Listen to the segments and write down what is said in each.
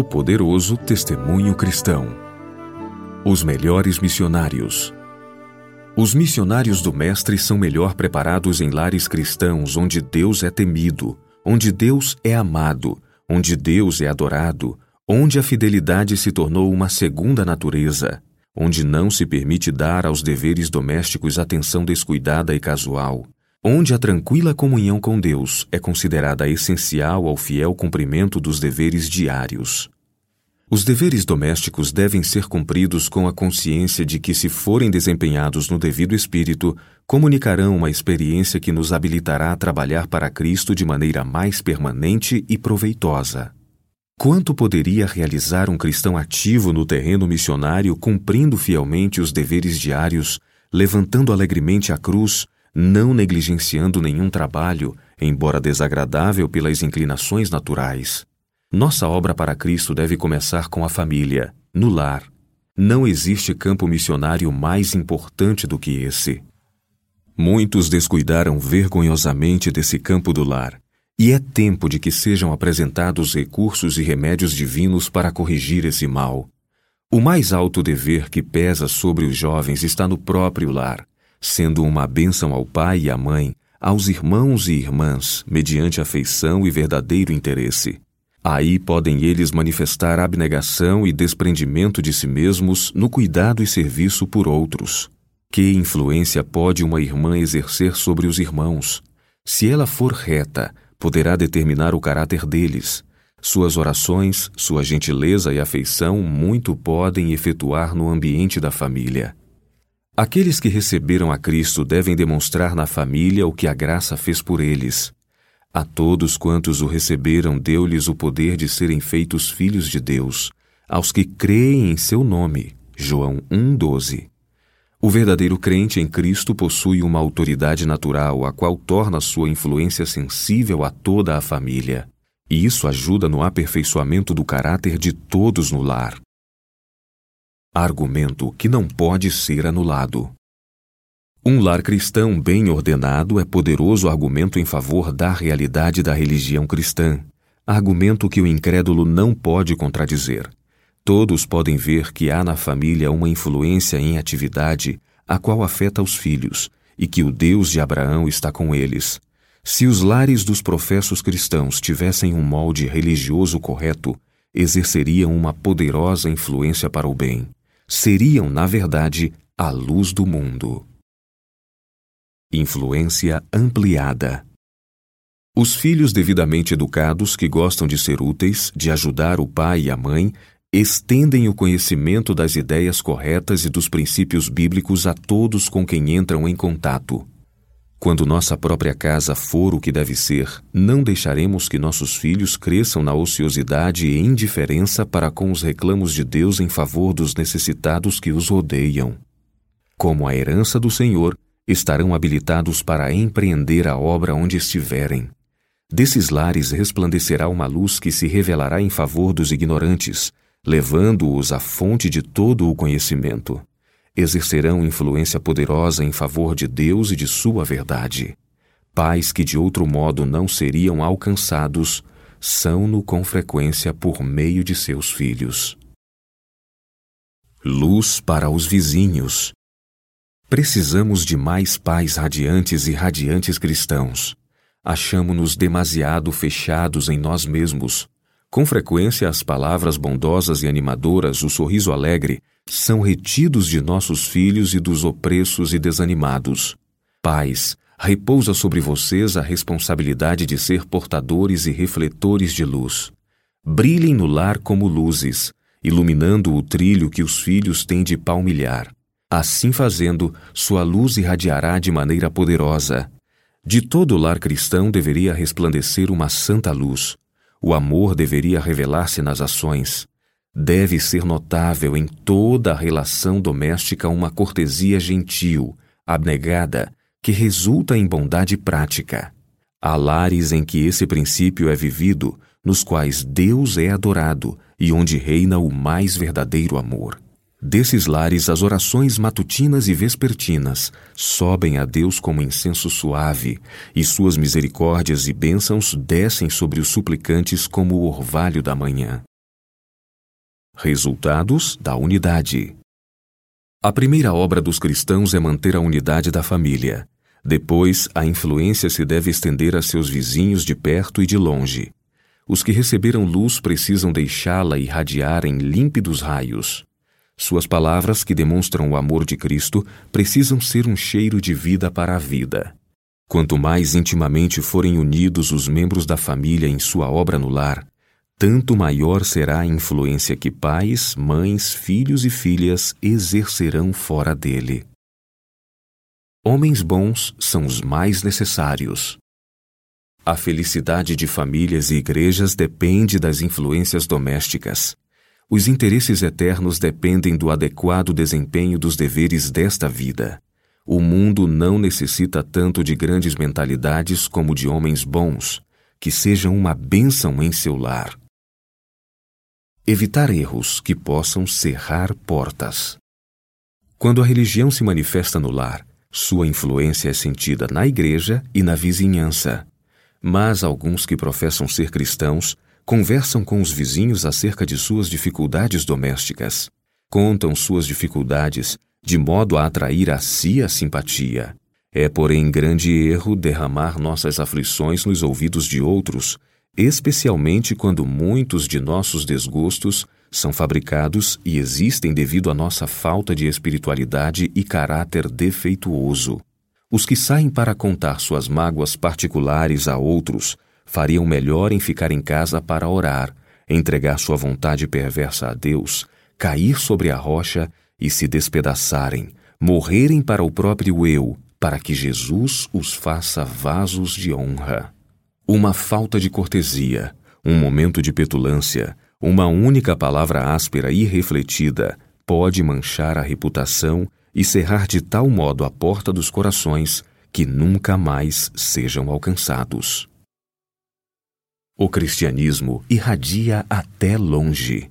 O poderoso testemunho cristão. Os melhores missionários. Os missionários do Mestre são melhor preparados em lares cristãos onde Deus é temido, onde Deus é amado, onde Deus é adorado, onde a fidelidade se tornou uma segunda natureza, onde não se permite dar aos deveres domésticos atenção descuidada e casual, onde a tranquila comunhão com Deus é considerada essencial ao fiel cumprimento dos deveres diários. Os deveres domésticos devem ser cumpridos com a consciência de que, se forem desempenhados no devido espírito, comunicarão uma experiência que nos habilitará a trabalhar para Cristo de maneira mais permanente e proveitosa. Quanto poderia realizar um cristão ativo no terreno missionário, cumprindo fielmente os deveres diários, levantando alegremente a cruz, não negligenciando nenhum trabalho, embora desagradável pelas inclinações naturais. Nossa obra para Cristo deve começar com a família, no lar. Não existe campo missionário mais importante do que esse. Muitos descuidaram vergonhosamente desse campo do lar, e é tempo de que sejam apresentados recursos e remédios divinos para corrigir esse mal. O mais alto dever que pesa sobre os jovens está no próprio lar, sendo uma bênção ao pai e à mãe, aos irmãos e irmãs, mediante afeição e verdadeiro interesse. Aí podem eles manifestar abnegação e desprendimento de si mesmos no cuidado e serviço por outros. Que influência pode uma irmã exercer sobre os irmãos? Se ela for reta, poderá determinar o caráter deles. Suas orações, sua gentileza e afeição muito podem efetuar no ambiente da família. Aqueles que receberam a Cristo devem demonstrar na família o que a graça fez por eles. A todos quantos o receberam, deu-lhes o poder de serem feitos filhos de Deus, aos que creem em seu nome. João 1,12. O verdadeiro crente em Cristo possui uma autoridade natural, a qual torna sua influência sensível a toda a família. E isso ajuda no aperfeiçoamento do caráter de todos no lar. Argumento que não pode ser anulado. Um lar cristão bem ordenado é poderoso argumento em favor da realidade da religião cristã, argumento que o incrédulo não pode contradizer. Todos podem ver que há na família uma influência em atividade a qual afeta os filhos e que o Deus de Abraão está com eles. Se os lares dos professos cristãos tivessem um molde religioso correto, exerceriam uma poderosa influência para o bem seriam, na verdade, a luz do mundo. Influência ampliada. Os filhos devidamente educados que gostam de ser úteis, de ajudar o pai e a mãe, estendem o conhecimento das ideias corretas e dos princípios bíblicos a todos com quem entram em contato. Quando nossa própria casa for o que deve ser, não deixaremos que nossos filhos cresçam na ociosidade e indiferença para com os reclamos de Deus em favor dos necessitados que os rodeiam. Como a herança do Senhor, estarão habilitados para empreender a obra onde estiverem. Desses lares resplandecerá uma luz que se revelará em favor dos ignorantes, levando-os à fonte de todo o conhecimento exercerão influência poderosa em favor de Deus e de sua verdade. Pais que de outro modo não seriam alcançados são-no com frequência por meio de seus filhos. Luz para os vizinhos. Precisamos de mais pais radiantes e radiantes cristãos. Achamo-nos demasiado fechados em nós mesmos. Com frequência, as palavras bondosas e animadoras, o sorriso alegre, são retidos de nossos filhos e dos opressos e desanimados. Pais, repousa sobre vocês a responsabilidade de ser portadores e refletores de luz. Brilhem no lar como luzes, iluminando o trilho que os filhos têm de palmilhar. Assim fazendo, sua luz irradiará de maneira poderosa. De todo lar cristão deveria resplandecer uma santa luz. O amor deveria revelar-se nas ações. Deve ser notável em toda a relação doméstica uma cortesia gentil, abnegada, que resulta em bondade prática. Há lares em que esse princípio é vivido, nos quais Deus é adorado e onde reina o mais verdadeiro amor. Desses lares, as orações matutinas e vespertinas sobem a Deus como incenso suave, e suas misericórdias e bênçãos descem sobre os suplicantes como o orvalho da manhã. Resultados da unidade. A primeira obra dos cristãos é manter a unidade da família. Depois, a influência se deve estender a seus vizinhos de perto e de longe. Os que receberam luz precisam deixá-la irradiar em límpidos raios. Suas palavras, que demonstram o amor de Cristo, precisam ser um cheiro de vida para a vida. Quanto mais intimamente forem unidos os membros da família em sua obra no lar, tanto maior será a influência que pais, mães, filhos e filhas exercerão fora dele. Homens bons são os mais necessários. A felicidade de famílias e igrejas depende das influências domésticas. Os interesses eternos dependem do adequado desempenho dos deveres desta vida. O mundo não necessita tanto de grandes mentalidades como de homens bons, que sejam uma bênção em seu lar. Evitar erros que possam cerrar portas. Quando a religião se manifesta no lar, sua influência é sentida na igreja e na vizinhança. Mas alguns que professam ser cristãos conversam com os vizinhos acerca de suas dificuldades domésticas. Contam suas dificuldades de modo a atrair a si a simpatia. É, porém, grande erro derramar nossas aflições nos ouvidos de outros, especialmente quando muitos de nossos desgostos são fabricados e existem devido à nossa falta de espiritualidade e caráter defeituoso. Os que saem para contar suas mágoas particulares a outros fariam melhor em ficar em casa para orar, entregar sua vontade perversa a Deus, cair sobre a rocha e se despedaçarem, morrerem para o próprio eu, para que Jesus os faça vasos de honra. Uma falta de cortesia, um momento de petulância, uma única palavra áspera e refletida pode manchar a reputação e cerrar de tal modo a porta dos corações que nunca mais sejam alcançados. O cristianismo irradia até longe.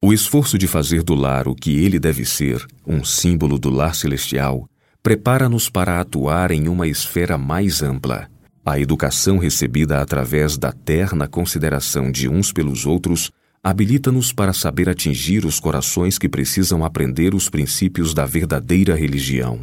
O esforço de fazer do lar o que ele deve ser, um símbolo do lar celestial, prepara-nos para atuar em uma esfera mais ampla. A educação recebida através da terna consideração de uns pelos outros habilita-nos para saber atingir os corações que precisam aprender os princípios da verdadeira religião.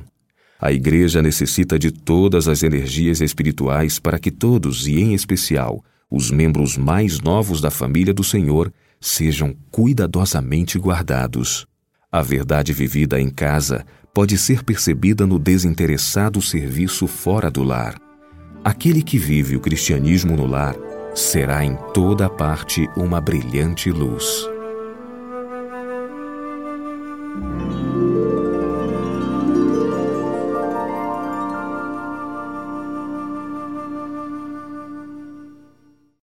A Igreja necessita de todas as energias espirituais para que todos, e em especial os membros mais novos da família do Senhor, sejam cuidadosamente guardados. A verdade vivida em casa pode ser percebida no desinteressado serviço fora do lar. Aquele que vive o cristianismo no lar será em toda parte uma brilhante luz.